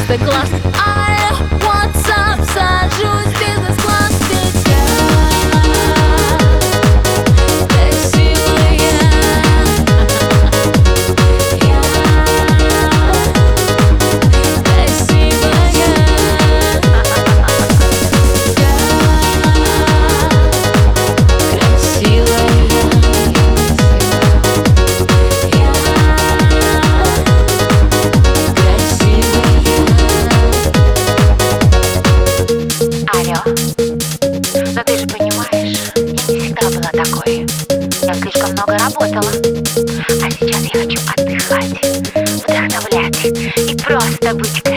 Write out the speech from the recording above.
masterclass. I want some сажусь без вдохновлять и просто быть